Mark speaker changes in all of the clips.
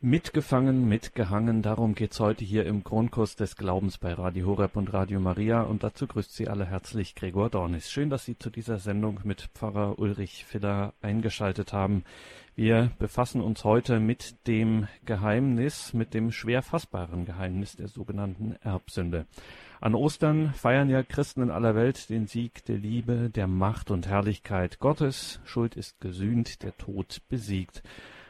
Speaker 1: Mitgefangen, mitgehangen, darum geht's heute hier im Grundkurs des Glaubens bei Radio Horeb und Radio Maria und dazu grüßt Sie alle herzlich Gregor Dornis. Schön, dass Sie zu dieser Sendung mit Pfarrer Ulrich Filler eingeschaltet haben. Wir befassen uns heute mit dem Geheimnis, mit dem schwer fassbaren Geheimnis der sogenannten Erbsünde. An Ostern feiern ja Christen in aller Welt den Sieg der Liebe, der Macht und Herrlichkeit Gottes. Schuld ist gesühnt, der Tod besiegt.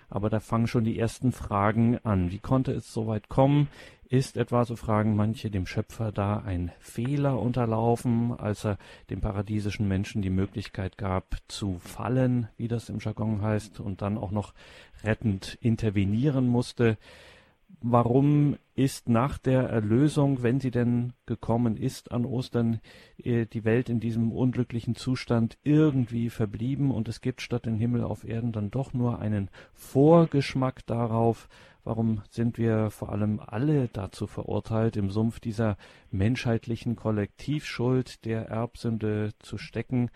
Speaker 1: Aber da fangen schon die ersten Fragen an. Wie konnte es so weit kommen? Ist etwa, so fragen manche, dem Schöpfer da ein Fehler unterlaufen, als er dem paradiesischen Menschen die Möglichkeit gab, zu fallen, wie das im Jargon heißt, und dann auch noch rettend intervenieren musste? Warum ist nach der Erlösung, wenn sie denn gekommen ist an Ostern, äh, die Welt in diesem unglücklichen Zustand irgendwie verblieben und es gibt statt den Himmel auf Erden dann doch nur einen Vorgeschmack darauf, warum sind wir vor allem alle dazu verurteilt, im Sumpf dieser menschheitlichen Kollektivschuld der Erbsünde zu stecken,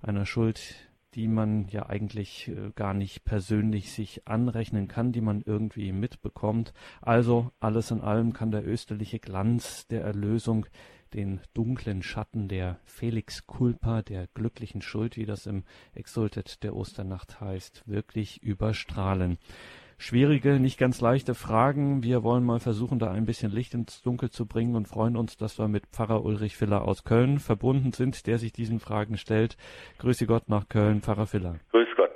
Speaker 1: einer Schuld, die man ja eigentlich äh, gar nicht persönlich sich anrechnen kann, die man irgendwie mitbekommt. Also alles in allem kann der österliche Glanz der Erlösung den dunklen Schatten der Felix Culpa, der glücklichen Schuld, wie das im Exultet der Osternacht heißt, wirklich überstrahlen schwierige, nicht ganz leichte Fragen. Wir wollen mal versuchen, da ein bisschen Licht ins Dunkel zu bringen und freuen uns, dass wir mit Pfarrer Ulrich Filler aus Köln verbunden sind, der sich diesen Fragen stellt. Grüße Gott nach Köln, Pfarrer Filler.
Speaker 2: Grüß Gott.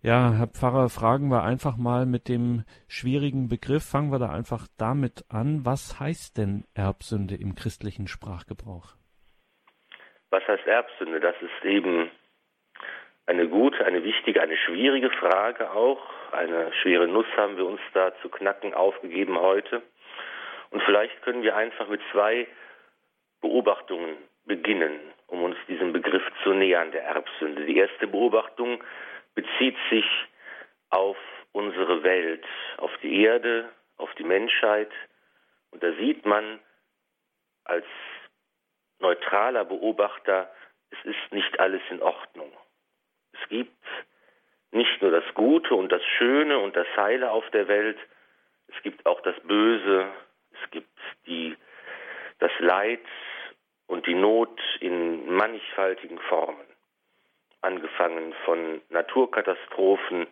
Speaker 1: Ja, Herr Pfarrer, fragen wir einfach mal mit dem schwierigen Begriff, fangen wir da einfach damit an. Was heißt denn Erbsünde im christlichen Sprachgebrauch?
Speaker 2: Was heißt Erbsünde? Das ist eben eine gute, eine wichtige, eine schwierige Frage auch. Eine schwere Nuss haben wir uns da zu knacken aufgegeben heute. Und vielleicht können wir einfach mit zwei Beobachtungen beginnen, um uns diesem Begriff zu nähern, der Erbsünde. Die erste Beobachtung bezieht sich auf unsere Welt, auf die Erde, auf die Menschheit. Und da sieht man als neutraler Beobachter, es ist nicht alles in Ordnung. Es gibt nicht nur das Gute und das Schöne und das Heile auf der Welt, es gibt auch das Böse, es gibt die, das Leid und die Not in mannigfaltigen Formen, angefangen von Naturkatastrophen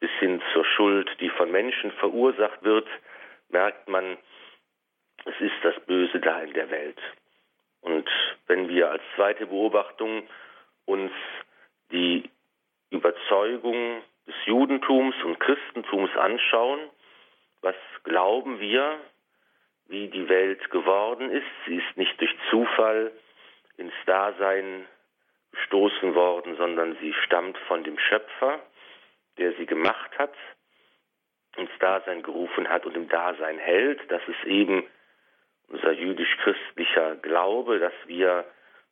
Speaker 2: bis hin zur Schuld, die von Menschen verursacht wird, merkt man, es ist das Böse da in der Welt. Und wenn wir als zweite Beobachtung uns die Überzeugung des Judentums und Christentums anschauen, was glauben wir, wie die Welt geworden ist. Sie ist nicht durch Zufall ins Dasein gestoßen worden, sondern sie stammt von dem Schöpfer, der sie gemacht hat, ins Dasein gerufen hat und im Dasein hält. Das ist eben unser jüdisch-christlicher Glaube, dass wir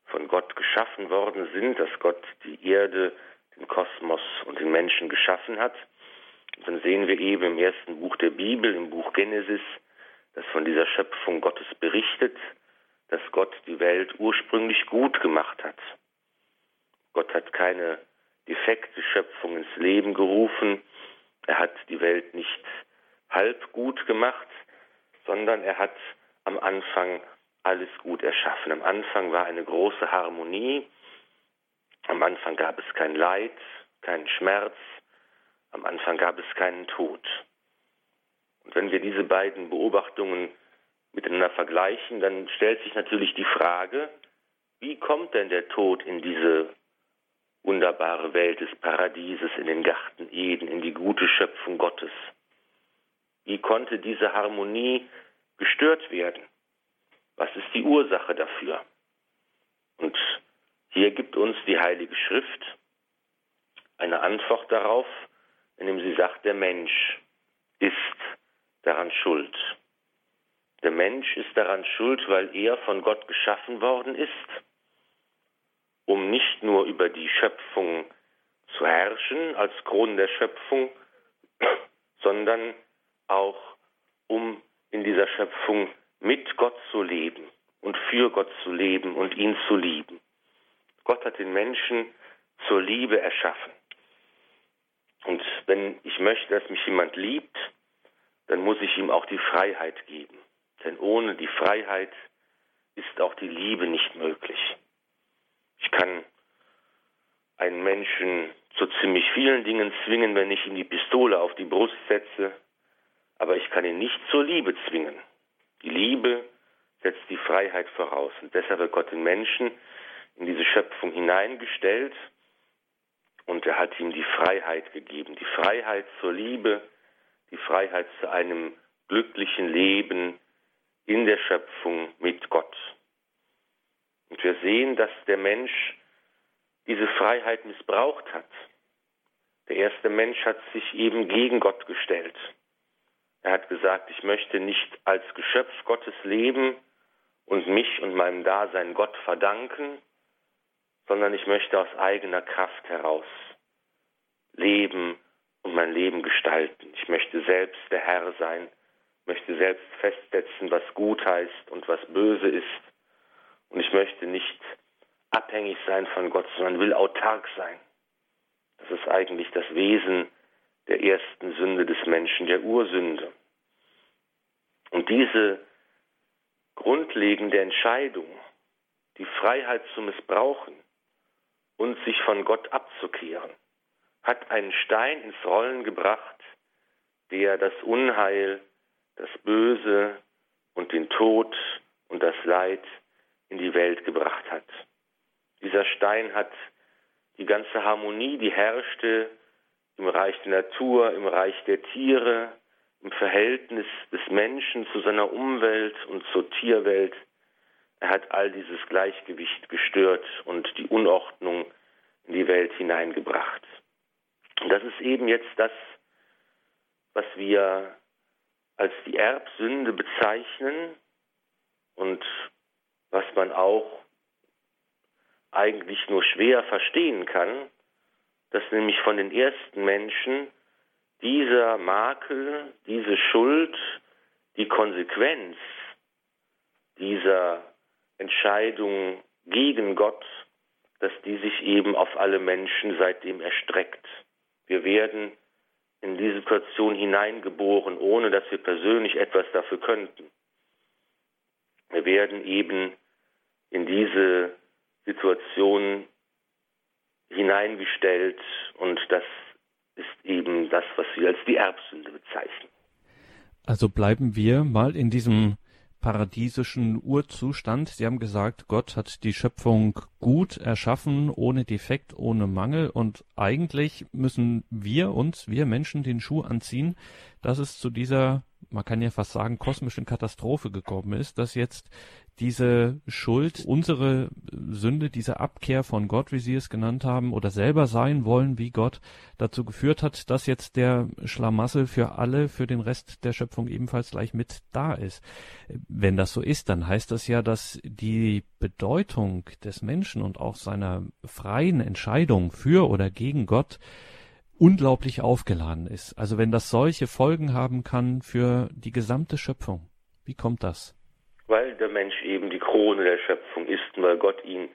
Speaker 2: von Gott geschaffen worden sind, dass Gott die Erde den Kosmos und den Menschen geschaffen hat. Und dann sehen wir eben im ersten Buch der Bibel, im Buch Genesis, das von dieser Schöpfung Gottes berichtet, dass Gott die Welt ursprünglich gut gemacht hat. Gott hat keine defekte Schöpfung ins Leben gerufen, er hat die Welt nicht halb gut gemacht, sondern er hat am Anfang alles gut erschaffen. Am Anfang war eine große Harmonie, am Anfang gab es kein Leid, keinen Schmerz, am Anfang gab es keinen Tod. Und wenn wir diese beiden Beobachtungen miteinander vergleichen, dann stellt sich natürlich die Frage, wie kommt denn der Tod in diese wunderbare Welt des Paradieses, in den Garten Eden, in die gute Schöpfung Gottes? Wie konnte diese Harmonie gestört werden? Was ist die Ursache dafür? Und hier gibt uns die Heilige Schrift eine Antwort darauf, indem sie sagt, der Mensch ist daran schuld. Der Mensch ist daran schuld, weil er von Gott geschaffen worden ist, um nicht nur über die Schöpfung zu herrschen als Kron der Schöpfung, sondern auch um in dieser Schöpfung mit Gott zu leben und für Gott zu leben und ihn zu lieben. Gott hat den Menschen zur Liebe erschaffen. Und wenn ich möchte, dass mich jemand liebt, dann muss ich ihm auch die Freiheit geben. Denn ohne die Freiheit ist auch die Liebe nicht möglich. Ich kann einen Menschen zu ziemlich vielen Dingen zwingen, wenn ich ihm die Pistole auf die Brust setze, aber ich kann ihn nicht zur Liebe zwingen. Die Liebe setzt die Freiheit voraus und deshalb hat Gott den Menschen in diese Schöpfung hineingestellt und er hat ihm die Freiheit gegeben, die Freiheit zur Liebe, die Freiheit zu einem glücklichen Leben in der Schöpfung mit Gott. Und wir sehen, dass der Mensch diese Freiheit missbraucht hat. Der erste Mensch hat sich eben gegen Gott gestellt. Er hat gesagt, ich möchte nicht als Geschöpf Gottes leben und mich und meinem Dasein Gott verdanken, sondern ich möchte aus eigener Kraft heraus leben und mein Leben gestalten. Ich möchte selbst der Herr sein, möchte selbst festsetzen, was gut heißt und was böse ist. Und ich möchte nicht abhängig sein von Gott, sondern will autark sein. Das ist eigentlich das Wesen der ersten Sünde des Menschen, der Ursünde. Und diese grundlegende Entscheidung, die Freiheit zu missbrauchen und sich von Gott abzukehren, hat einen Stein ins Rollen gebracht, der das Unheil, das Böse und den Tod und das Leid in die Welt gebracht hat. Dieser Stein hat die ganze Harmonie, die herrschte im Reich der Natur, im Reich der Tiere, im Verhältnis des Menschen zu seiner Umwelt und zur Tierwelt. Er hat all dieses Gleichgewicht gestört und die Unordnung in die Welt hineingebracht. Und das ist eben jetzt das, was wir als die Erbsünde bezeichnen und was man auch eigentlich nur schwer verstehen kann, dass nämlich von den ersten Menschen dieser Makel, diese Schuld, die Konsequenz dieser Entscheidung gegen Gott, dass die sich eben auf alle Menschen seitdem erstreckt. Wir werden in die Situation hineingeboren, ohne dass wir persönlich etwas dafür könnten. Wir werden eben in diese Situation hineingestellt und das ist eben das, was wir als die Erbsünde bezeichnen.
Speaker 1: Also bleiben wir mal in diesem paradiesischen Urzustand. Sie haben gesagt, Gott hat die Schöpfung gut erschaffen, ohne Defekt, ohne Mangel. Und eigentlich müssen wir uns, wir Menschen, den Schuh anziehen, dass es zu dieser, man kann ja fast sagen, kosmischen Katastrophe gekommen ist, dass jetzt diese Schuld, unsere Sünde, diese Abkehr von Gott, wie Sie es genannt haben, oder selber sein wollen wie Gott, dazu geführt hat, dass jetzt der Schlamassel für alle, für den Rest der Schöpfung ebenfalls gleich mit da ist. Wenn das so ist, dann heißt das ja, dass die Bedeutung des Menschen und auch seiner freien Entscheidung für oder gegen Gott unglaublich aufgeladen ist. Also wenn das solche Folgen haben kann für die gesamte Schöpfung. Wie kommt das?
Speaker 2: weil der Mensch eben die Krone der Schöpfung ist weil Gott ihn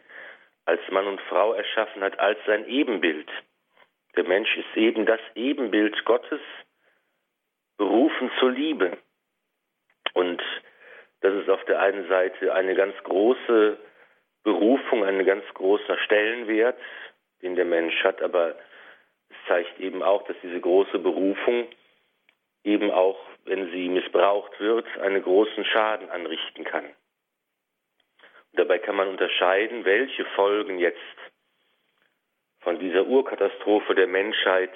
Speaker 2: als Mann und Frau erschaffen hat, als sein Ebenbild. Der Mensch ist eben das Ebenbild Gottes, berufen zur Liebe. Und das ist auf der einen Seite eine ganz große Berufung, ein ganz großer Stellenwert, den der Mensch hat, aber zeigt eben auch, dass diese große Berufung eben auch, wenn sie missbraucht wird, einen großen Schaden anrichten kann. Und dabei kann man unterscheiden, welche Folgen jetzt von dieser Urkatastrophe der Menschheit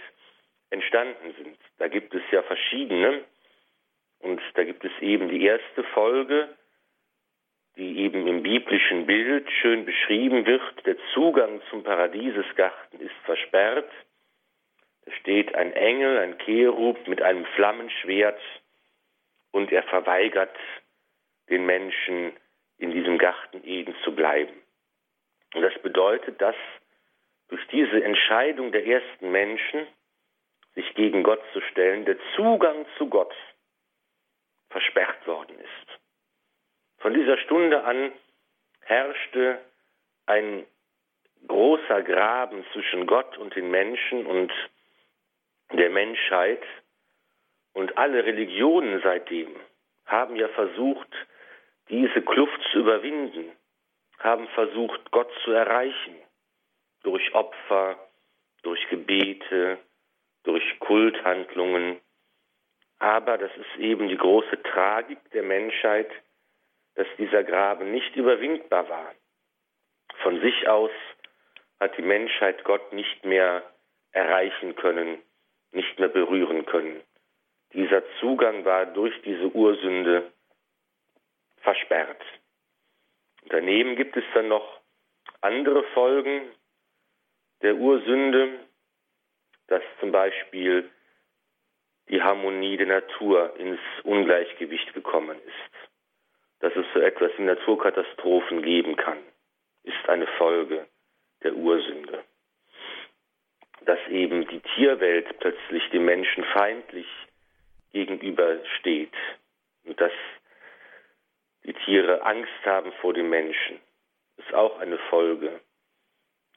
Speaker 2: entstanden sind. Da gibt es ja verschiedene. Und da gibt es eben die erste Folge, die eben im biblischen Bild schön beschrieben wird. Der Zugang zum Paradiesesgarten ist versperrt. Steht ein Engel, ein Cherub mit einem Flammenschwert und er verweigert den Menschen in diesem Garten Eden zu bleiben. Und das bedeutet, dass durch diese Entscheidung der ersten Menschen, sich gegen Gott zu stellen, der Zugang zu Gott versperrt worden ist. Von dieser Stunde an herrschte ein großer Graben zwischen Gott und den Menschen und der Menschheit und alle Religionen seitdem haben ja versucht, diese Kluft zu überwinden, haben versucht, Gott zu erreichen, durch Opfer, durch Gebete, durch Kulthandlungen. Aber das ist eben die große Tragik der Menschheit, dass dieser Graben nicht überwindbar war. Von sich aus hat die Menschheit Gott nicht mehr erreichen können, nicht mehr berühren können. Dieser Zugang war durch diese Ursünde versperrt. Daneben gibt es dann noch andere Folgen der Ursünde, dass zum Beispiel die Harmonie der Natur ins Ungleichgewicht gekommen ist, dass es so etwas wie Naturkatastrophen geben kann, ist eine Folge der Ursünde. Dass eben die Tierwelt plötzlich dem Menschen feindlich gegenübersteht und dass die Tiere Angst haben vor dem Menschen, ist auch eine Folge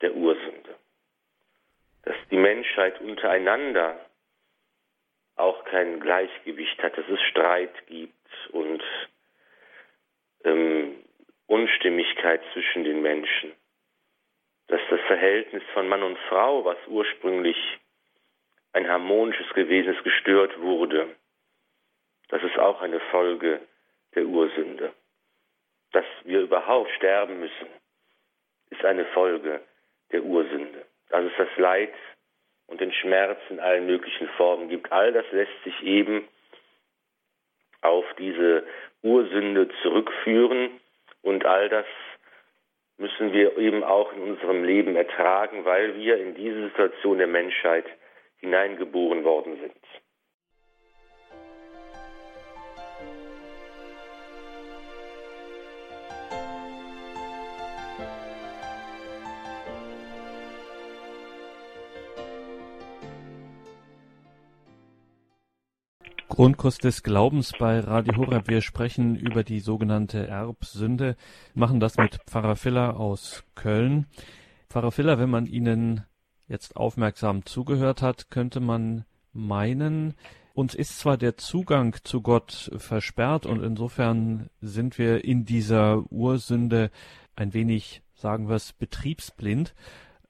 Speaker 2: der Ursünde. Dass die Menschheit untereinander auch kein Gleichgewicht hat, dass es Streit gibt und ähm, Unstimmigkeit zwischen den Menschen, dass das Verhältnis von Mann und Frau, was ursprünglich ein harmonisches gewesen ist, gestört wurde. Das ist auch eine Folge der Ursünde. Dass wir überhaupt sterben müssen, ist eine Folge der Ursünde. Dass es das Leid und den Schmerz in allen möglichen Formen gibt. All das lässt sich eben auf diese Ursünde zurückführen und all das müssen wir eben auch in unserem Leben ertragen, weil wir in diese Situation der Menschheit hineingeboren worden sind.
Speaker 1: Grundkurs des Glaubens bei Radio Horeb. Wir sprechen über die sogenannte Erbsünde, machen das mit Pfarrer Filler aus Köln. Pfarrer Filler, wenn man Ihnen jetzt aufmerksam zugehört hat, könnte man meinen, uns ist zwar der Zugang zu Gott versperrt und insofern sind wir in dieser Ursünde ein wenig, sagen wir es, betriebsblind,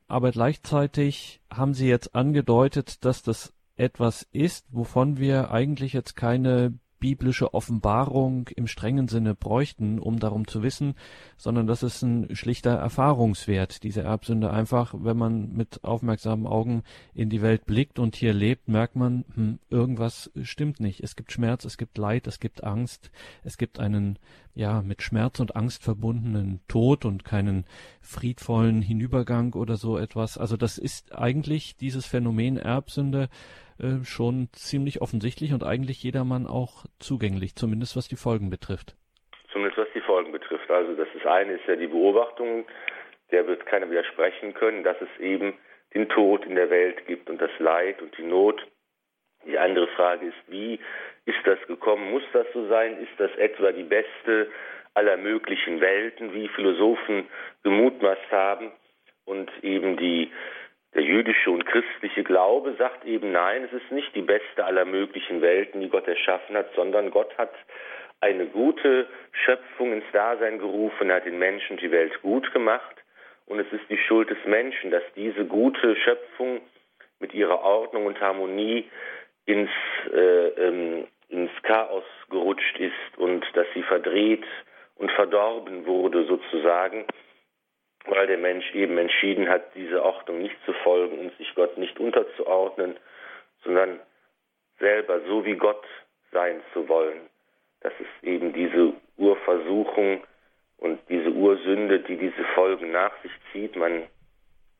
Speaker 1: aber gleichzeitig haben Sie jetzt angedeutet, dass das etwas ist, wovon wir eigentlich jetzt keine biblische Offenbarung im strengen Sinne bräuchten, um darum zu wissen, sondern das ist ein schlichter Erfahrungswert, diese Erbsünde. Einfach, wenn man mit aufmerksamen Augen in die Welt blickt und hier lebt, merkt man, hm, irgendwas stimmt nicht. Es gibt Schmerz, es gibt Leid, es gibt Angst, es gibt einen, ja, mit Schmerz und Angst verbundenen Tod und keinen friedvollen Hinübergang oder so etwas. Also das ist eigentlich dieses Phänomen Erbsünde, äh, schon ziemlich offensichtlich und eigentlich jedermann auch zugänglich, zumindest was die Folgen betrifft.
Speaker 2: Zumindest was die Folgen betrifft. Also das ist eine ist ja die Beobachtung, der wird keiner widersprechen können, dass es eben den Tod in der Welt gibt und das Leid und die Not. Die andere Frage ist, wie ist das gekommen? Muss das so sein? Ist das etwa die beste aller möglichen Welten, wie Philosophen gemutmaßt haben und eben die der jüdische und christliche Glaube sagt eben nein, es ist nicht die beste aller möglichen Welten, die Gott erschaffen hat, sondern Gott hat eine gute Schöpfung ins Dasein gerufen, hat den Menschen die Welt gut gemacht. Und es ist die Schuld des Menschen, dass diese gute Schöpfung mit ihrer Ordnung und Harmonie ins, äh, ähm, ins Chaos gerutscht ist und dass sie verdreht und verdorben wurde sozusagen weil der Mensch eben entschieden hat, diese Ordnung nicht zu folgen und sich Gott nicht unterzuordnen, sondern selber so wie Gott sein zu wollen. Das ist eben diese Urversuchung und diese Ursünde, die diese Folgen nach sich zieht. Man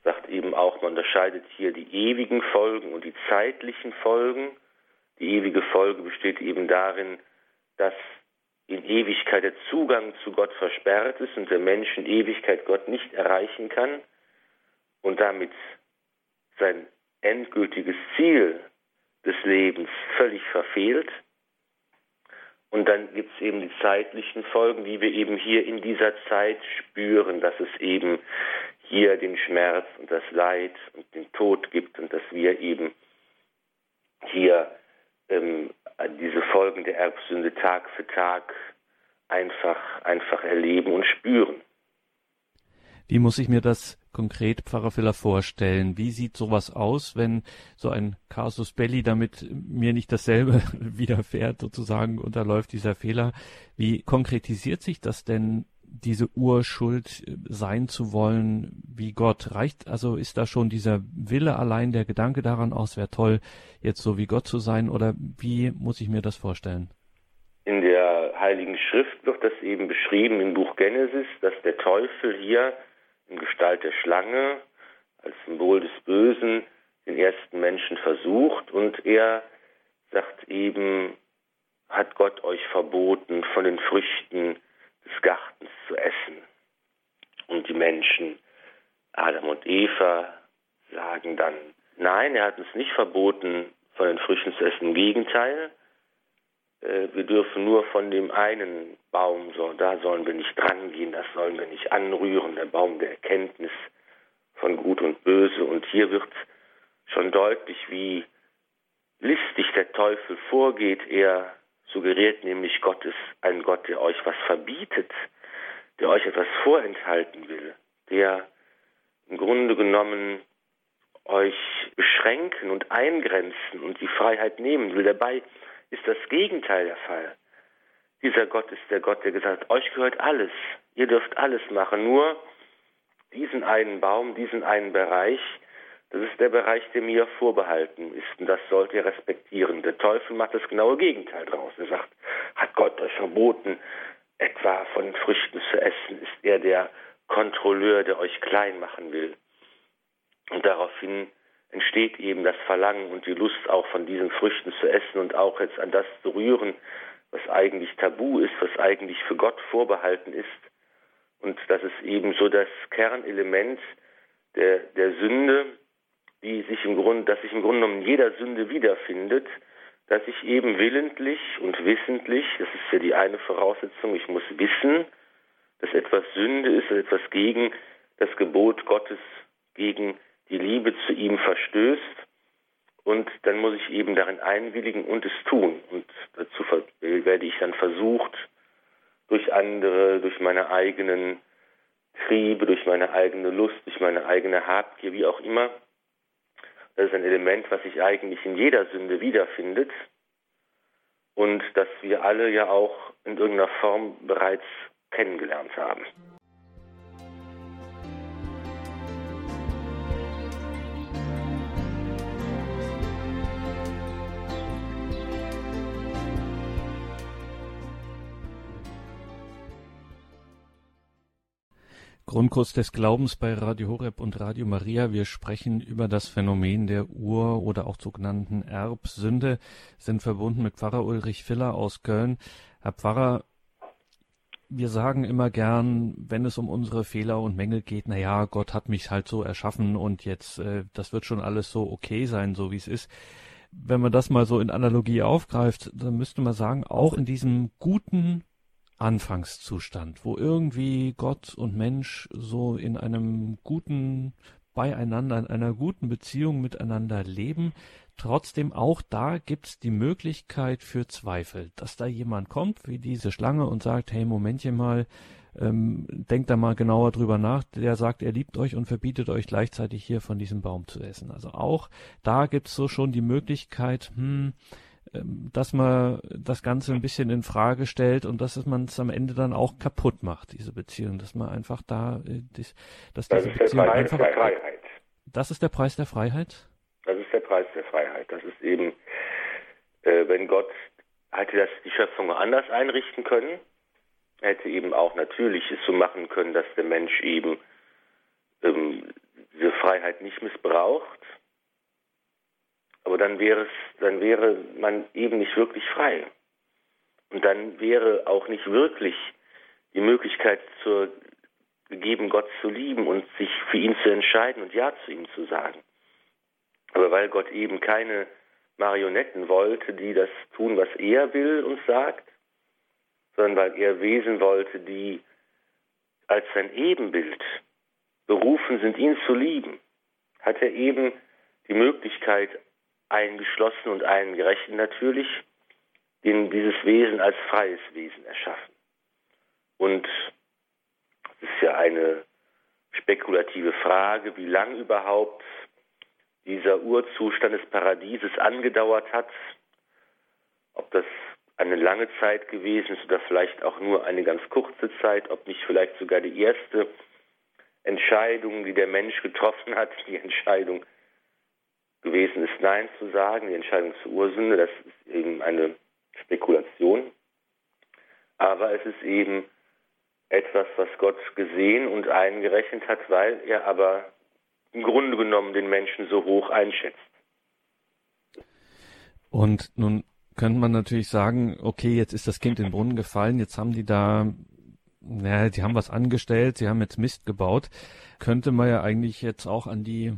Speaker 2: sagt eben auch, man unterscheidet hier die ewigen Folgen und die zeitlichen Folgen. Die ewige Folge besteht eben darin, dass in Ewigkeit der Zugang zu Gott versperrt ist und der Mensch in Ewigkeit Gott nicht erreichen kann und damit sein endgültiges Ziel des Lebens völlig verfehlt. Und dann gibt es eben die zeitlichen Folgen, die wir eben hier in dieser Zeit spüren, dass es eben hier den Schmerz und das Leid und den Tod gibt und dass wir eben hier ähm, diese Folgen der Erbsünde Tag für Tag einfach, einfach erleben und spüren.
Speaker 1: Wie muss ich mir das konkret, Pfarrer Filler, vorstellen? Wie sieht sowas aus, wenn so ein Casus Belli, damit mir nicht dasselbe widerfährt, sozusagen unterläuft dieser Fehler? Wie konkretisiert sich das denn, diese Urschuld sein zu wollen wie Gott? Reicht, also ist da schon dieser Wille allein, der Gedanke daran aus, wäre toll, jetzt so wie Gott zu sein? Oder wie muss ich mir das vorstellen?
Speaker 2: In der Heiligen Schrift wird das eben beschrieben im Buch Genesis, dass der Teufel hier in Gestalt der Schlange als Symbol des Bösen den ersten Menschen versucht und er sagt eben, hat Gott euch verboten, von den Früchten des Gartens zu essen. Und die Menschen, Adam und Eva, sagen dann, nein, er hat uns nicht verboten, von den Früchten zu essen. Im Gegenteil, äh, wir dürfen nur von dem einen Baum, so, da sollen wir nicht drangehen, das sollen wir nicht anrühren, der Baum der Erkenntnis von Gut und Böse. Und hier wird schon deutlich, wie listig der Teufel vorgeht. Er suggeriert nämlich, Gott ist ein Gott, der euch was verbietet, der euch etwas vorenthalten will, der im Grunde genommen euch beschränken und eingrenzen und die Freiheit nehmen will. Dabei ist das Gegenteil der Fall. Dieser Gott ist der Gott, der gesagt hat, euch gehört alles, ihr dürft alles machen, nur diesen einen Baum, diesen einen Bereich, das ist der Bereich, der mir vorbehalten ist und das sollt ihr respektieren. Der Teufel macht das genaue Gegenteil draus. Er sagt, hat Gott euch verboten, etwa von Früchten zu essen, ist er der Kontrolleur, der euch klein machen will. Und daraufhin entsteht eben das Verlangen und die Lust auch von diesen Früchten zu essen und auch jetzt an das zu rühren, was eigentlich tabu ist, was eigentlich für Gott vorbehalten ist. Und das ist eben so das Kernelement der, der Sünde, die sich im Grunde, dass sich im Grunde genommen jeder Sünde wiederfindet, dass ich eben willentlich und wissentlich, das ist ja die eine Voraussetzung, ich muss wissen, dass etwas Sünde ist, dass etwas gegen das Gebot Gottes, gegen die Liebe zu ihm verstößt. Und dann muss ich eben darin einwilligen und es tun. Und dazu werde ich dann versucht, durch andere, durch meine eigenen Triebe, durch meine eigene Lust, durch meine eigene Habgier, wie auch immer. Das ist ein Element, was sich eigentlich in jeder Sünde wiederfindet und das wir alle ja auch in irgendeiner Form bereits kennengelernt haben.
Speaker 1: Grundkurs des Glaubens bei Radio Horeb und Radio Maria. Wir sprechen über das Phänomen der Ur- oder auch sogenannten Erbsünde, sind verbunden mit Pfarrer Ulrich Filler aus Köln. Herr Pfarrer, wir sagen immer gern, wenn es um unsere Fehler und Mängel geht, na ja, Gott hat mich halt so erschaffen und jetzt, äh, das wird schon alles so okay sein, so wie es ist. Wenn man das mal so in Analogie aufgreift, dann müsste man sagen, auch in diesem guten Anfangszustand, wo irgendwie Gott und Mensch so in einem guten Beieinander, in einer guten Beziehung miteinander leben. Trotzdem auch da gibt's die Möglichkeit für Zweifel, dass da jemand kommt, wie diese Schlange und sagt, hey, Momentchen mal, ähm, denkt da mal genauer drüber nach, der sagt, er liebt euch und verbietet euch gleichzeitig hier von diesem Baum zu essen. Also auch da gibt's so schon die Möglichkeit, hm, dass man das Ganze ein bisschen in Frage stellt und dass man es am Ende dann auch kaputt macht, diese Beziehung, dass man einfach da, äh, dass
Speaker 2: das diese ist Beziehung der Preis einfach, der Freiheit.
Speaker 1: Das ist der Preis der Freiheit?
Speaker 2: Das ist der Preis der Freiheit. Das ist eben, äh, wenn Gott hätte das die Schöpfung anders einrichten können, hätte eben auch natürlich es so machen können, dass der Mensch eben ähm, diese Freiheit nicht missbraucht, aber dann wäre es, dann wäre man eben nicht wirklich frei. Und dann wäre auch nicht wirklich die Möglichkeit zur, gegeben, Gott zu lieben und sich für ihn zu entscheiden und Ja zu ihm zu sagen. Aber weil Gott eben keine Marionetten wollte, die das tun, was er will und sagt, sondern weil er Wesen wollte, die als sein Ebenbild berufen sind, ihn zu lieben, hat er eben die Möglichkeit eingeschlossen und eingerechnet natürlich, den dieses Wesen als freies Wesen erschaffen. Und es ist ja eine spekulative Frage, wie lang überhaupt dieser Urzustand des Paradieses angedauert hat, ob das eine lange Zeit gewesen ist oder vielleicht auch nur eine ganz kurze Zeit, ob nicht vielleicht sogar die erste Entscheidung, die der Mensch getroffen hat, die Entscheidung gewesen ist, Nein zu sagen, die Entscheidung zur Ursünde, das ist eben eine Spekulation. Aber es ist eben etwas, was Gott gesehen und eingerechnet hat, weil er aber im Grunde genommen den Menschen so hoch einschätzt.
Speaker 1: Und nun könnte man natürlich sagen, okay, jetzt ist das Kind in den Brunnen gefallen, jetzt haben die da, naja, die haben was angestellt, sie haben jetzt Mist gebaut. Könnte man ja eigentlich jetzt auch an die,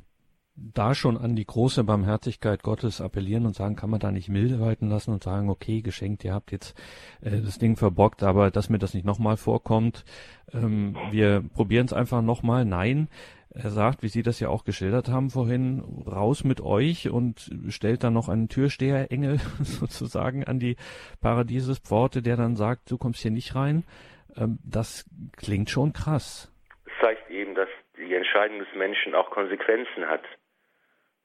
Speaker 1: da schon an die große Barmherzigkeit Gottes appellieren und sagen, kann man da nicht milde walten lassen und sagen, okay, geschenkt, ihr habt jetzt äh, das Ding verbockt, aber dass mir das nicht nochmal vorkommt, ähm, wir probieren es einfach nochmal. Nein, er sagt, wie Sie das ja auch geschildert haben vorhin, raus mit euch und stellt dann noch einen Türsteherengel sozusagen an die Paradiesespforte, der dann sagt, du kommst hier nicht rein. Ähm, das klingt schon krass.
Speaker 2: Es zeigt eben, dass die Entscheidung des Menschen auch Konsequenzen hat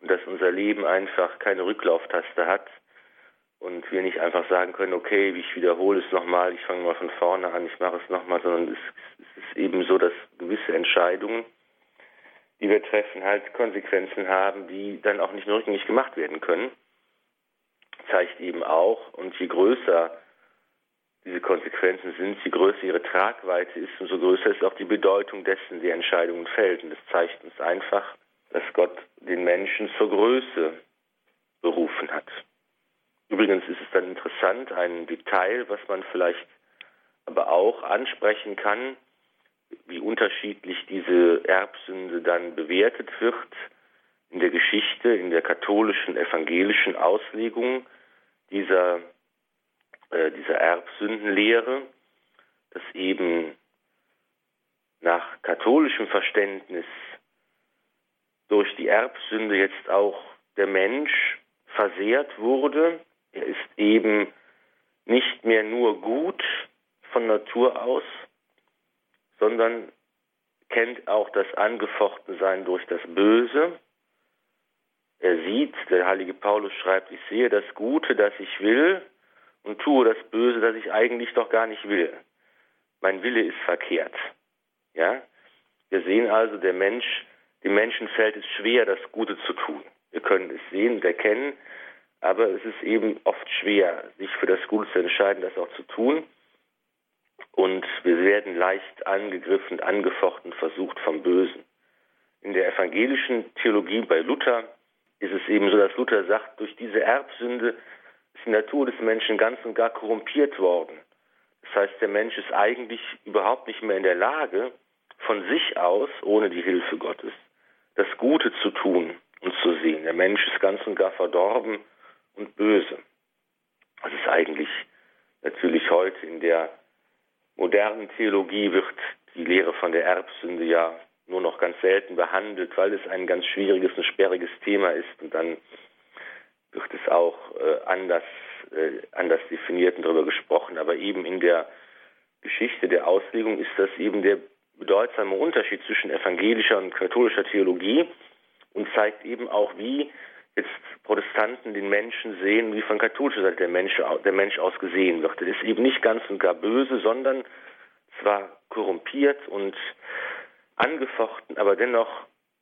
Speaker 2: dass unser Leben einfach keine Rücklauftaste hat und wir nicht einfach sagen können, okay, ich wiederhole es nochmal, ich fange mal von vorne an, ich mache es nochmal, sondern es, es ist eben so, dass gewisse Entscheidungen die wir treffen, halt Konsequenzen haben, die dann auch nicht mehr rückgängig gemacht werden können. Zeigt eben auch, und je größer diese Konsequenzen sind, je größer ihre Tragweite ist, umso größer ist auch die Bedeutung dessen, die Entscheidungen fällt. Und das zeigt uns einfach, dass Gott den Menschen zur Größe berufen hat. Übrigens ist es dann interessant, ein Detail, was man vielleicht aber auch ansprechen kann, wie unterschiedlich diese Erbsünde dann bewertet wird in der Geschichte, in der katholischen, evangelischen Auslegung dieser, äh, dieser Erbsündenlehre, dass eben nach katholischem Verständnis durch die Erbsünde jetzt auch der Mensch versehrt wurde. Er ist eben nicht mehr nur gut von Natur aus, sondern kennt auch das Angefochtensein durch das Böse. Er sieht, der heilige Paulus schreibt, ich sehe das Gute, das ich will und tue das Böse, das ich eigentlich doch gar nicht will. Mein Wille ist verkehrt. Ja? Wir sehen also, der Mensch, dem Menschen fällt es schwer, das Gute zu tun. Wir können es sehen und erkennen, aber es ist eben oft schwer, sich für das Gute zu entscheiden, das auch zu tun und wir werden leicht angegriffen, angefochten, versucht vom Bösen. In der evangelischen Theologie bei Luther ist es eben so, dass Luther sagt, durch diese Erbsünde ist die Natur des Menschen ganz und gar korrumpiert worden. Das heißt, der Mensch ist eigentlich überhaupt nicht mehr in der Lage, von sich aus, ohne die Hilfe Gottes, das Gute zu tun und zu sehen. Der Mensch ist ganz und gar verdorben und böse. Das ist eigentlich natürlich heute in der modernen Theologie wird die Lehre von der Erbsünde ja nur noch ganz selten behandelt, weil es ein ganz schwieriges und sperriges Thema ist und dann wird es auch äh, anders, äh, anders definiert und darüber gesprochen. Aber eben in der Geschichte der Auslegung ist das eben der bedeutsame Unterschied zwischen evangelischer und katholischer Theologie und zeigt eben auch, wie jetzt Protestanten den Menschen sehen, wie von katholischer Seite der Mensch, der Mensch aus gesehen wird. Er ist eben nicht ganz und gar böse, sondern zwar korrumpiert und angefochten, aber dennoch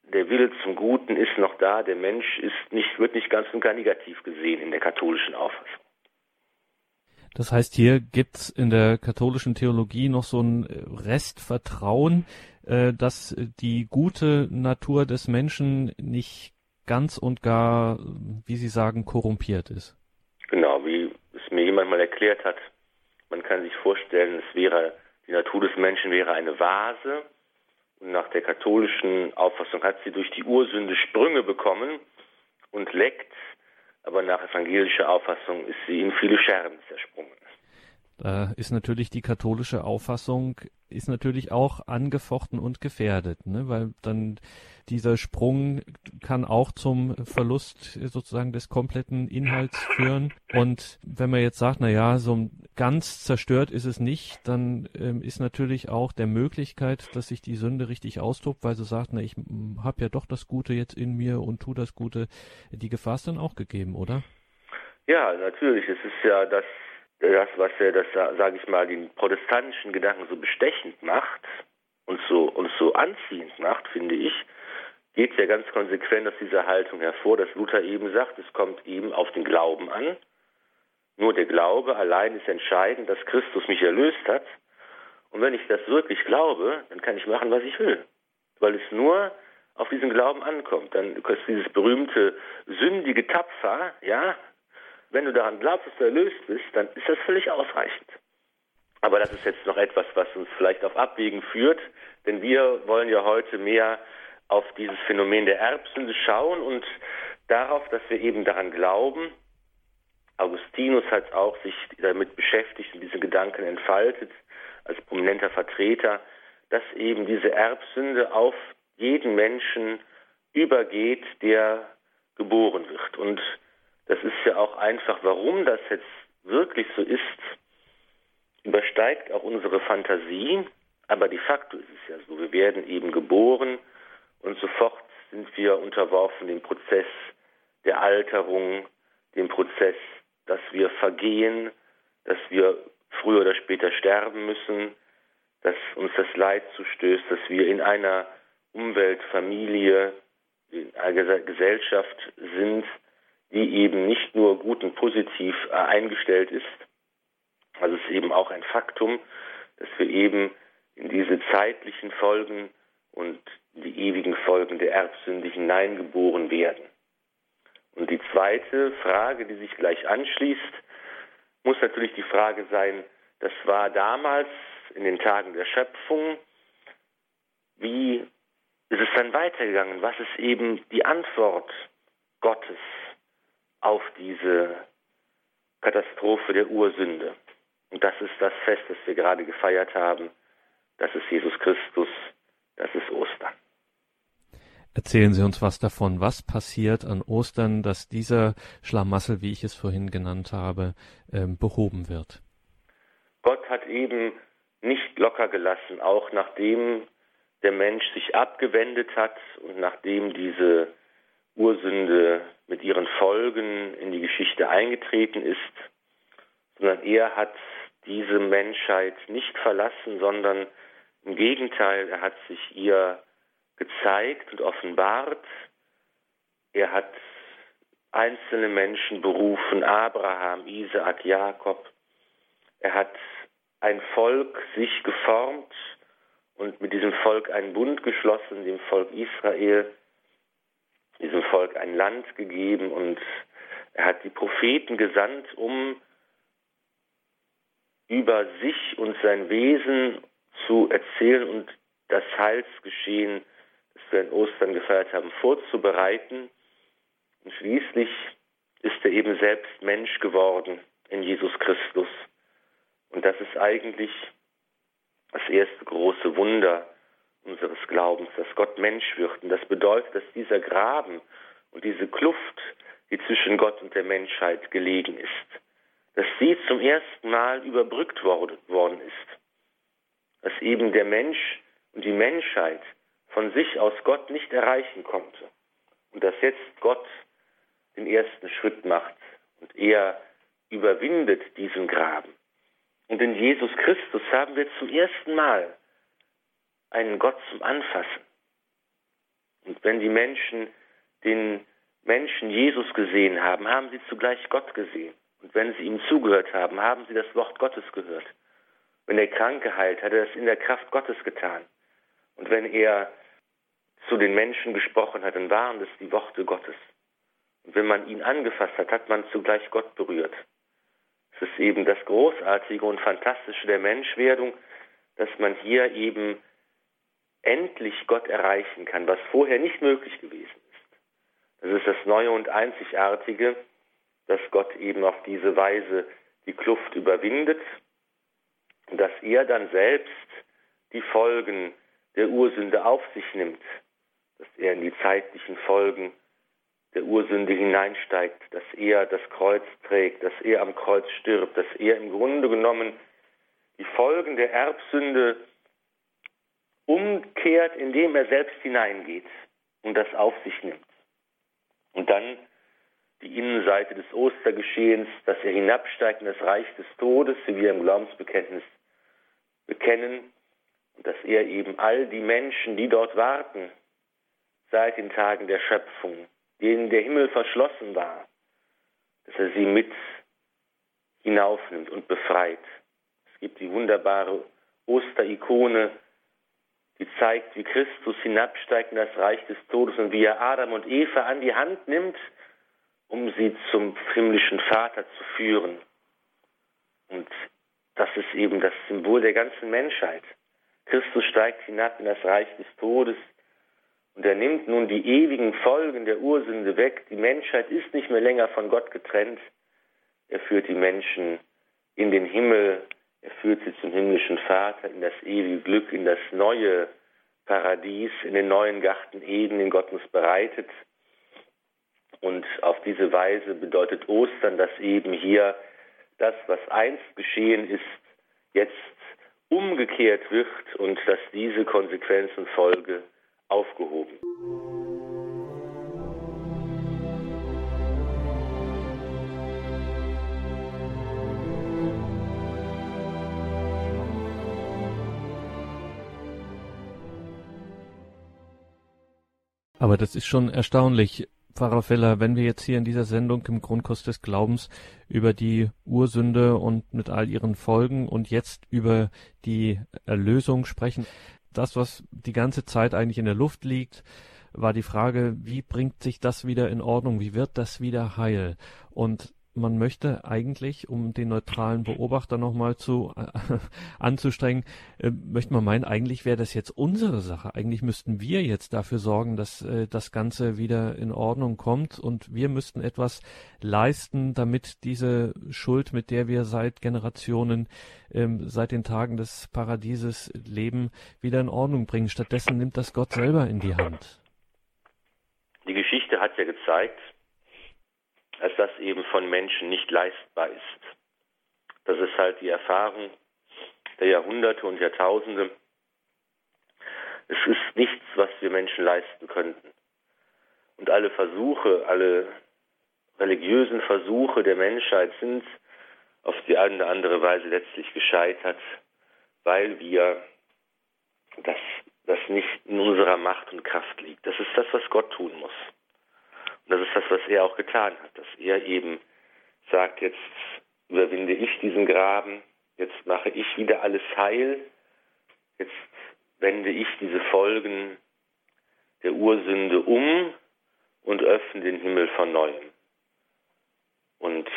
Speaker 2: der Wille zum Guten ist noch da. Der Mensch ist nicht, wird nicht ganz und gar negativ gesehen in der katholischen Auffassung.
Speaker 1: Das heißt, hier gibt's in der katholischen Theologie noch so ein Restvertrauen, äh, dass die gute Natur des Menschen nicht ganz und gar, wie Sie sagen, korrumpiert ist.
Speaker 2: Genau, wie es mir jemand mal erklärt hat. Man kann sich vorstellen, es wäre, die Natur des Menschen wäre eine Vase und nach der katholischen Auffassung hat sie durch die Ursünde Sprünge bekommen und leckt, aber nach evangelischer Auffassung ist sie in viele Scherben zersprungen.
Speaker 1: Da ist natürlich die katholische Auffassung, ist natürlich auch angefochten und gefährdet, ne? weil dann dieser Sprung kann auch zum Verlust sozusagen des kompletten Inhalts führen. Und wenn man jetzt sagt, na ja, so ganz zerstört ist es nicht, dann ähm, ist natürlich auch der Möglichkeit, dass sich die Sünde richtig austobt, weil sie sagt, na ich habe ja doch das Gute jetzt in mir und tu das Gute, die Gefahr ist dann auch gegeben, oder?
Speaker 2: Ja, natürlich. Es ist ja das das, was ja das, sage ich mal, den protestantischen Gedanken so bestechend macht und so, uns so anziehend macht, finde ich, geht ja ganz konsequent aus dieser Haltung hervor, dass Luther eben sagt, es kommt eben auf den Glauben an. Nur der Glaube allein ist entscheidend, dass Christus mich erlöst hat. Und wenn ich das wirklich glaube, dann kann ich machen, was ich will. Weil es nur auf diesen Glauben ankommt. Dann ist dieses berühmte sündige Tapfer, ja, wenn du daran glaubst, dass du erlöst bist, dann ist das völlig ausreichend. Aber das ist jetzt noch etwas, was uns vielleicht auf Abwägen führt, denn wir wollen ja heute mehr auf dieses Phänomen der Erbsünde schauen und darauf, dass wir eben daran glauben. Augustinus hat auch sich damit beschäftigt und diese Gedanken entfaltet als prominenter Vertreter, dass eben diese Erbsünde auf jeden Menschen übergeht, der geboren wird. Und das ist ja auch einfach, warum das jetzt wirklich so ist, übersteigt auch unsere Fantasie. Aber de facto ist es ja so, wir werden eben geboren und sofort sind wir unterworfen dem Prozess der Alterung, dem Prozess, dass wir vergehen, dass wir früher oder später sterben müssen, dass uns das Leid zustößt, dass wir in einer Umweltfamilie, in einer Gesellschaft sind, die eben nicht nur gut und positiv äh, eingestellt ist. Also es ist eben auch ein Faktum, dass wir eben in diese zeitlichen Folgen und die ewigen Folgen der Erbsünde hineingeboren werden. Und die zweite Frage, die sich gleich anschließt, muss natürlich die Frage sein, das war damals in den Tagen der Schöpfung, wie ist es dann weitergegangen? Was ist eben die Antwort Gottes auf diese Katastrophe der Ursünde. Und das ist das Fest, das wir gerade gefeiert haben. Das ist Jesus Christus, das ist Ostern.
Speaker 1: Erzählen Sie uns was davon. Was passiert an Ostern, dass dieser Schlamassel, wie ich es vorhin genannt habe, ähm, behoben wird?
Speaker 2: Gott hat eben nicht locker gelassen, auch nachdem der Mensch sich abgewendet hat und nachdem diese Ursünde mit ihren Folgen in die Geschichte eingetreten ist, sondern er hat diese Menschheit nicht verlassen, sondern im Gegenteil, er hat sich ihr gezeigt und offenbart. Er hat einzelne Menschen berufen, Abraham, Isaak, Jakob. Er hat ein Volk sich geformt und mit diesem Volk einen Bund geschlossen, dem Volk Israel diesem Volk ein Land gegeben und er hat die Propheten gesandt, um über sich und sein Wesen zu erzählen und das Heilsgeschehen, wir in Ostern gefeiert haben, vorzubereiten. Und schließlich ist er eben selbst Mensch geworden in Jesus Christus. Und das ist eigentlich das erste große Wunder, unseres Glaubens, dass Gott Mensch wird. Und das bedeutet, dass dieser Graben und diese Kluft, die zwischen Gott und der Menschheit gelegen ist, dass sie zum ersten Mal überbrückt worden ist. Dass eben der Mensch und die Menschheit von sich aus Gott nicht erreichen konnte. Und dass jetzt Gott den ersten Schritt macht und er überwindet diesen Graben. Und in Jesus Christus haben wir zum ersten Mal einen Gott zum Anfassen. Und wenn die Menschen den Menschen Jesus gesehen haben, haben sie zugleich Gott gesehen. Und wenn sie ihm zugehört haben, haben sie das Wort Gottes gehört. Wenn der Kranke heilt, hat er das in der Kraft Gottes getan. Und wenn er zu den Menschen gesprochen hat, dann waren das die Worte Gottes. Und wenn man ihn angefasst hat, hat man zugleich Gott berührt. Es ist eben das Großartige und Fantastische der Menschwerdung, dass man hier eben endlich Gott erreichen kann, was vorher nicht möglich gewesen ist. Das ist das Neue und Einzigartige, dass Gott eben auf diese Weise die Kluft überwindet Und dass er dann selbst die Folgen der Ursünde auf sich nimmt, dass er in die zeitlichen Folgen der Ursünde hineinsteigt, dass er das Kreuz trägt, dass er am Kreuz stirbt, dass er im Grunde genommen die Folgen der Erbsünde umkehrt, indem er selbst hineingeht und das auf sich nimmt. Und dann die Innenseite des Ostergeschehens, dass er hinabsteigt in das Reich des Todes, wie wir im Glaubensbekenntnis bekennen, und dass er eben all die Menschen, die dort warten, seit den Tagen der Schöpfung, denen der Himmel verschlossen war, dass er sie mit hinaufnimmt und befreit. Es gibt die wunderbare Osterikone, die zeigt, wie Christus hinabsteigt in das Reich des Todes und wie er Adam und Eva an die Hand nimmt, um sie zum himmlischen Vater zu führen. Und das ist eben das Symbol der ganzen Menschheit. Christus steigt hinab in das Reich des Todes und er nimmt nun die ewigen Folgen der Ursünde weg. Die Menschheit ist nicht mehr länger von Gott getrennt. Er führt die Menschen in den Himmel, er führt sie zum himmlischen Vater, in das ewige Glück, in das neue Paradies, in den neuen Garten Eden, den Gott uns bereitet. Und auf diese Weise bedeutet Ostern, dass eben hier das, was einst geschehen ist, jetzt umgekehrt wird und dass diese Konsequenzen Folge aufgehoben.
Speaker 1: Aber das ist schon erstaunlich, Pfarrer Feller, wenn wir jetzt hier in dieser Sendung im Grundkurs des Glaubens über die Ursünde und mit all ihren Folgen und jetzt über die Erlösung sprechen, das, was die ganze Zeit eigentlich in der Luft liegt, war die Frage, wie bringt sich das wieder in Ordnung? Wie wird das wieder heil? Und man möchte eigentlich, um den neutralen Beobachter nochmal zu äh, anzustrengen, äh, möchte man meinen, eigentlich wäre das jetzt unsere Sache. Eigentlich müssten wir jetzt dafür sorgen, dass äh, das Ganze wieder in Ordnung kommt und wir müssten etwas leisten, damit diese Schuld, mit der wir seit Generationen, ähm, seit den Tagen des Paradieses leben, wieder in Ordnung bringen. Stattdessen nimmt das Gott selber in die Hand.
Speaker 2: Die Geschichte hat ja gezeigt, als das eben von Menschen nicht leistbar ist. Das ist halt die Erfahrung der Jahrhunderte und Jahrtausende. Es ist nichts, was wir Menschen leisten könnten. Und alle Versuche, alle religiösen Versuche der Menschheit sind auf die eine oder andere Weise letztlich gescheitert, weil wir das, das nicht in unserer Macht und Kraft liegt. Das ist das, was Gott tun muss. Und das ist das, was er auch getan hat, dass er eben sagt, jetzt überwinde ich diesen Graben, jetzt mache ich wieder alles heil, jetzt wende ich diese Folgen der Ursünde um und öffne den Himmel von neuem. Und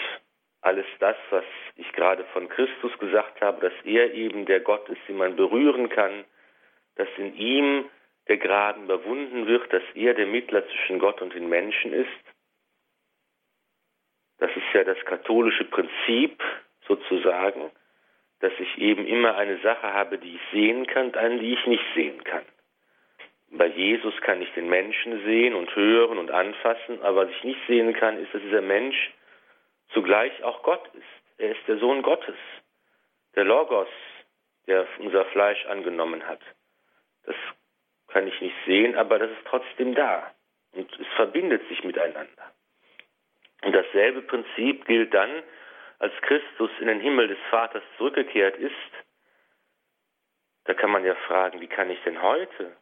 Speaker 2: alles das, was ich gerade von Christus gesagt habe, dass er eben der Gott ist, den man berühren kann, dass in ihm der Graben überwunden wird, dass er der Mittler zwischen Gott und den Menschen ist. Das ist ja das katholische Prinzip sozusagen, dass ich eben immer eine Sache habe, die ich sehen kann und eine, die ich nicht sehen kann. Bei Jesus kann ich den Menschen sehen und hören und anfassen, aber was ich nicht sehen kann, ist, dass dieser Mensch zugleich auch Gott ist. Er ist der Sohn Gottes, der Logos, der unser Fleisch angenommen hat. Das kann ich nicht sehen, aber das ist trotzdem da. Und es verbindet sich miteinander. Und dasselbe Prinzip gilt dann, als Christus in den Himmel des Vaters zurückgekehrt ist. Da kann man ja fragen, wie kann ich denn heute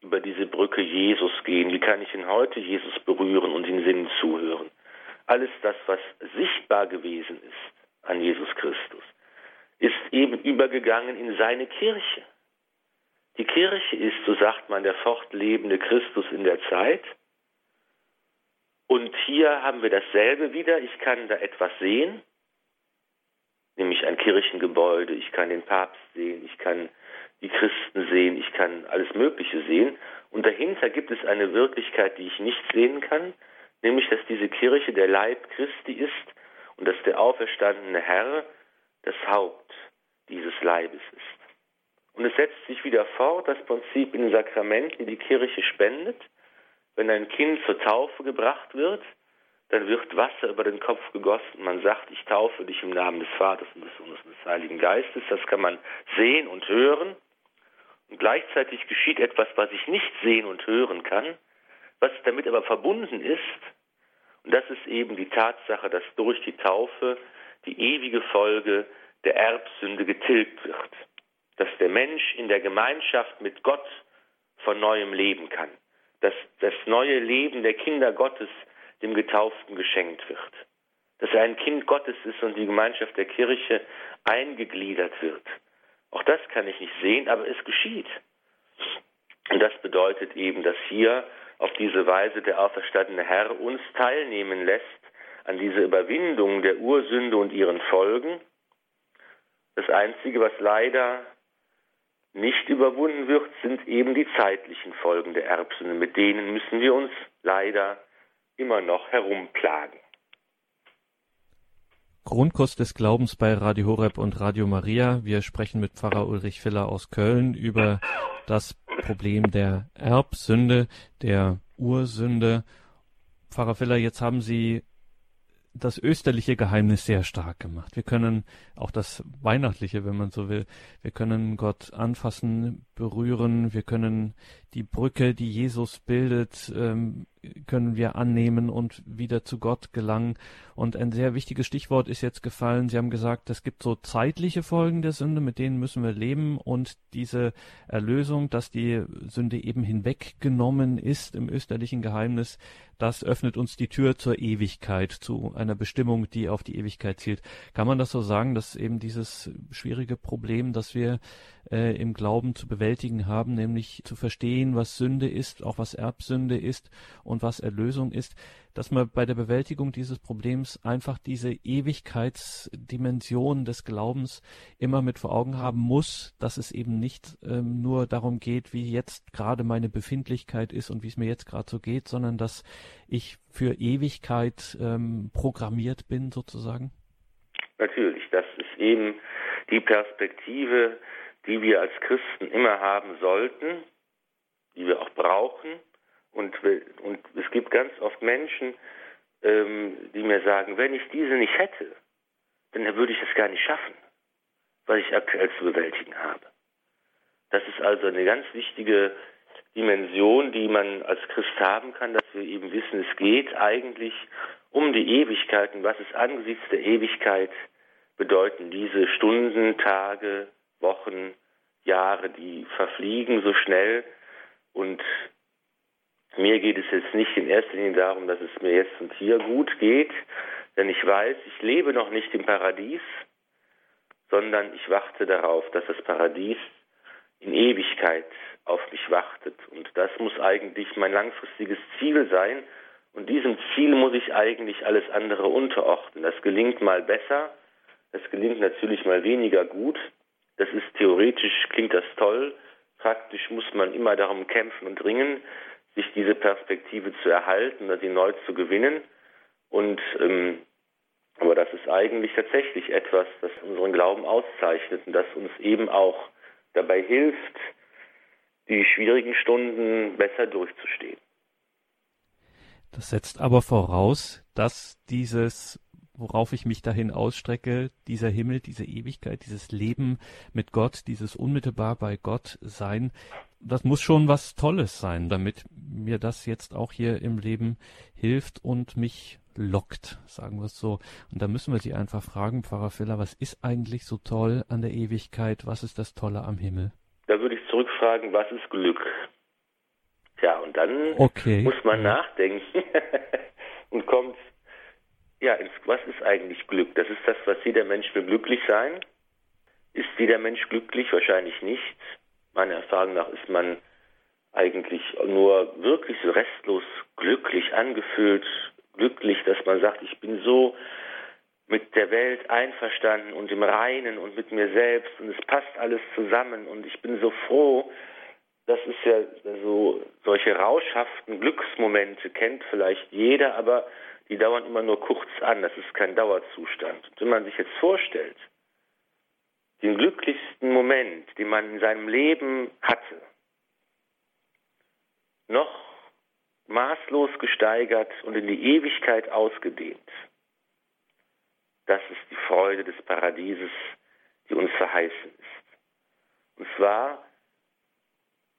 Speaker 2: über diese Brücke Jesus gehen? Wie kann ich denn heute Jesus berühren und den Sinn zuhören? Alles das, was sichtbar gewesen ist an Jesus Christus, ist eben übergegangen in seine Kirche. Die Kirche ist, so sagt man, der fortlebende Christus in der Zeit. Und hier haben wir dasselbe wieder. Ich kann da etwas sehen, nämlich ein Kirchengebäude. Ich kann den Papst sehen, ich kann die Christen sehen, ich kann alles Mögliche sehen. Und dahinter gibt es eine Wirklichkeit, die ich nicht sehen kann, nämlich dass diese Kirche der Leib Christi ist und dass der auferstandene Herr das Haupt, dieses Leibes ist. Und es setzt sich wieder fort, das Prinzip in den Sakramenten, die die Kirche spendet. Wenn ein Kind zur Taufe gebracht wird, dann wird Wasser über den Kopf gegossen. Man sagt, ich taufe dich im Namen des Vaters und des Sohnes und des Heiligen Geistes. Das kann man sehen und hören. Und gleichzeitig geschieht etwas, was ich nicht sehen und hören kann, was damit aber verbunden ist. Und das ist eben die Tatsache, dass durch die Taufe die ewige Folge der Erbsünde getilgt wird. Dass der Mensch in der Gemeinschaft mit Gott von neuem leben kann. Dass das neue Leben der Kinder Gottes dem Getauften geschenkt wird. Dass er ein Kind Gottes ist und die Gemeinschaft der Kirche eingegliedert wird. Auch das kann ich nicht sehen, aber es geschieht. Und das bedeutet eben, dass hier auf diese Weise der auferstandene Herr uns teilnehmen lässt an dieser Überwindung der Ursünde und ihren Folgen. Das Einzige, was leider nicht überwunden wird, sind eben die zeitlichen Folgen der Erbsünde. Mit denen müssen wir uns leider immer noch herumplagen.
Speaker 1: Grundkurs des Glaubens bei Radio Horeb und Radio Maria. Wir sprechen mit Pfarrer Ulrich Filler aus Köln über das Problem der Erbsünde, der Ursünde. Pfarrer Filler, jetzt haben Sie das österliche Geheimnis sehr stark gemacht. Wir können auch das weihnachtliche, wenn man so will, wir können Gott anfassen, berühren, wir können die Brücke, die Jesus bildet, ähm, können wir annehmen und wieder zu Gott gelangen. Und ein sehr wichtiges Stichwort ist jetzt gefallen. Sie haben gesagt, es gibt so zeitliche Folgen der Sünde, mit denen müssen wir leben. Und diese Erlösung, dass die Sünde eben hinweggenommen ist im österlichen Geheimnis, das öffnet uns die Tür zur Ewigkeit, zu einer Bestimmung, die auf die Ewigkeit zielt. Kann man das so sagen, dass eben dieses schwierige Problem, das wir äh, im Glauben zu bewältigen haben, nämlich zu verstehen, was Sünde ist, auch was Erbsünde ist und was Erlösung ist, dass man bei der Bewältigung dieses Problems einfach diese Ewigkeitsdimension des Glaubens immer mit vor Augen haben muss, dass es eben nicht ähm, nur darum geht, wie jetzt gerade meine Befindlichkeit ist und wie es mir jetzt gerade so geht, sondern dass ich für Ewigkeit ähm, programmiert bin sozusagen?
Speaker 2: Natürlich, das ist eben die Perspektive, die wir als Christen immer haben sollten, die wir auch brauchen. Und, und es gibt ganz oft Menschen, ähm, die mir sagen, wenn ich diese nicht hätte, dann würde ich es gar nicht schaffen, was ich aktuell zu bewältigen habe. Das ist also eine ganz wichtige Dimension, die man als Christ haben kann, dass wir eben wissen, es geht eigentlich um die Ewigkeit und was es angesichts der Ewigkeit bedeuten diese Stunden, Tage, Wochen, Jahre, die verfliegen so schnell. Und mir geht es jetzt nicht in erster Linie darum, dass es mir jetzt und hier gut geht, denn ich weiß, ich lebe noch nicht im Paradies, sondern ich warte darauf, dass das Paradies in Ewigkeit auf mich wartet. Und das muss eigentlich mein langfristiges Ziel sein. Und diesem Ziel muss ich eigentlich alles andere unterordnen. Das gelingt mal besser, das gelingt natürlich mal weniger gut. Das ist theoretisch, klingt das toll. Praktisch muss man immer darum kämpfen und ringen, sich diese Perspektive zu erhalten oder sie neu zu gewinnen. Und ähm, aber das ist eigentlich tatsächlich etwas, das unseren Glauben auszeichnet und das uns eben auch dabei hilft, die schwierigen Stunden besser durchzustehen.
Speaker 1: Das setzt aber voraus, dass dieses worauf ich mich dahin ausstrecke, dieser Himmel, diese Ewigkeit, dieses Leben mit Gott, dieses unmittelbar bei Gott sein, das muss schon was Tolles sein, damit mir das jetzt auch hier im Leben hilft und mich lockt, sagen wir es so. Und da müssen wir Sie einfach fragen, Pfarrer Filler, was ist eigentlich so toll an der Ewigkeit? Was ist das Tolle am Himmel?
Speaker 2: Da würde ich zurückfragen, was ist Glück? Tja, und dann okay. muss man nachdenken und kommt ja, was ist eigentlich Glück? Das ist das, was jeder Mensch will glücklich sein. Ist jeder Mensch glücklich? Wahrscheinlich nicht. Meiner Erfahrung nach ist man eigentlich nur wirklich so restlos glücklich angefühlt, glücklich, dass man sagt, ich bin so mit der Welt einverstanden und im Reinen und mit mir selbst und es passt alles zusammen und ich bin so froh. Das ist ja so, solche rauschhaften Glücksmomente kennt vielleicht jeder, aber die dauern immer nur kurz an, das ist kein Dauerzustand. Und wenn man sich jetzt vorstellt, den glücklichsten Moment, den man in seinem Leben hatte, noch maßlos gesteigert und in die Ewigkeit ausgedehnt. Das ist die Freude des Paradieses, die uns verheißen ist. Und zwar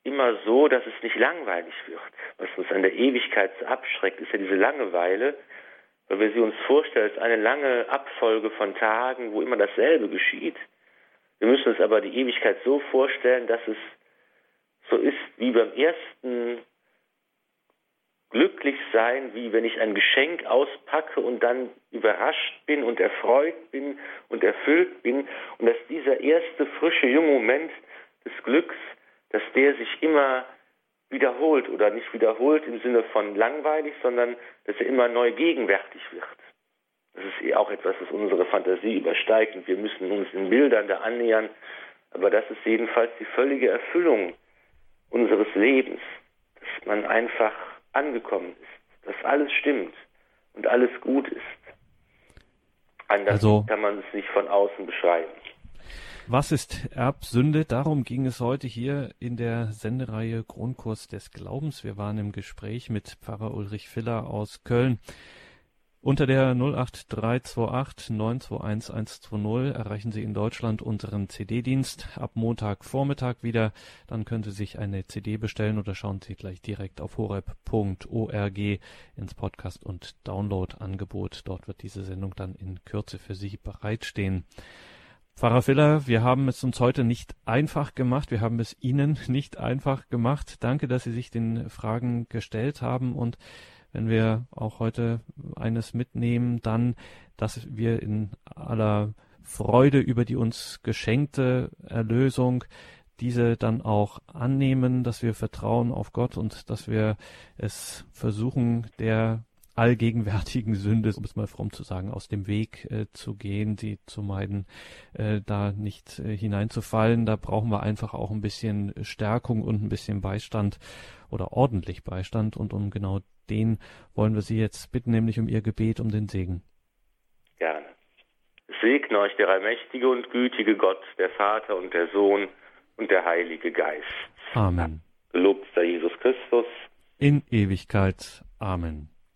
Speaker 2: immer so, dass es nicht langweilig wird. Was uns an der Ewigkeit abschreckt, ist ja diese Langeweile, weil wir sie uns vorstellen als eine lange Abfolge von Tagen, wo immer dasselbe geschieht. Wir müssen uns aber die Ewigkeit so vorstellen, dass es so ist wie beim ersten glücklich sein, wie wenn ich ein Geschenk auspacke und dann überrascht bin und erfreut bin und erfüllt bin und dass dieser erste frische junge Moment des Glücks, dass der sich immer wiederholt oder nicht wiederholt im Sinne von langweilig, sondern dass er immer neu gegenwärtig wird. Das ist eh auch etwas, das unsere Fantasie übersteigt und wir müssen uns in Bildern da annähern, aber das ist jedenfalls die völlige Erfüllung unseres Lebens, dass man einfach angekommen ist, dass alles stimmt und alles gut ist. Anders also, kann man es nicht von außen beschreiben.
Speaker 1: Was ist Erbsünde? Darum ging es heute hier in der Sendereihe Grundkurs des Glaubens. Wir waren im Gespräch mit Pfarrer Ulrich Filler aus Köln. Unter der 08328 921 120 erreichen Sie in Deutschland unseren CD-Dienst ab Montagvormittag wieder. Dann können Sie sich eine CD bestellen oder schauen Sie gleich direkt auf horeb.org ins Podcast- und Download-Angebot. Dort wird diese Sendung dann in Kürze für Sie bereitstehen. Pfarrer Filler, wir haben es uns heute nicht einfach gemacht. Wir haben es Ihnen nicht einfach gemacht. Danke, dass Sie sich den Fragen gestellt haben und wenn wir auch heute eines mitnehmen, dann, dass wir in aller Freude über die uns geschenkte Erlösung diese dann auch annehmen, dass wir vertrauen auf Gott und dass wir es versuchen, der allgegenwärtigen Sünde, um es mal fromm zu sagen, aus dem Weg äh, zu gehen, sie zu meiden, äh, da nicht äh, hineinzufallen. Da brauchen wir einfach auch ein bisschen Stärkung und ein bisschen Beistand oder ordentlich Beistand. Und um genau den wollen wir Sie jetzt bitten, nämlich um Ihr Gebet, um den Segen.
Speaker 2: Gerne. Segne euch der allmächtige und gütige Gott, der Vater und der Sohn und der Heilige Geist.
Speaker 1: Amen.
Speaker 2: Gelobt sei Jesus Christus.
Speaker 1: In Ewigkeit. Amen.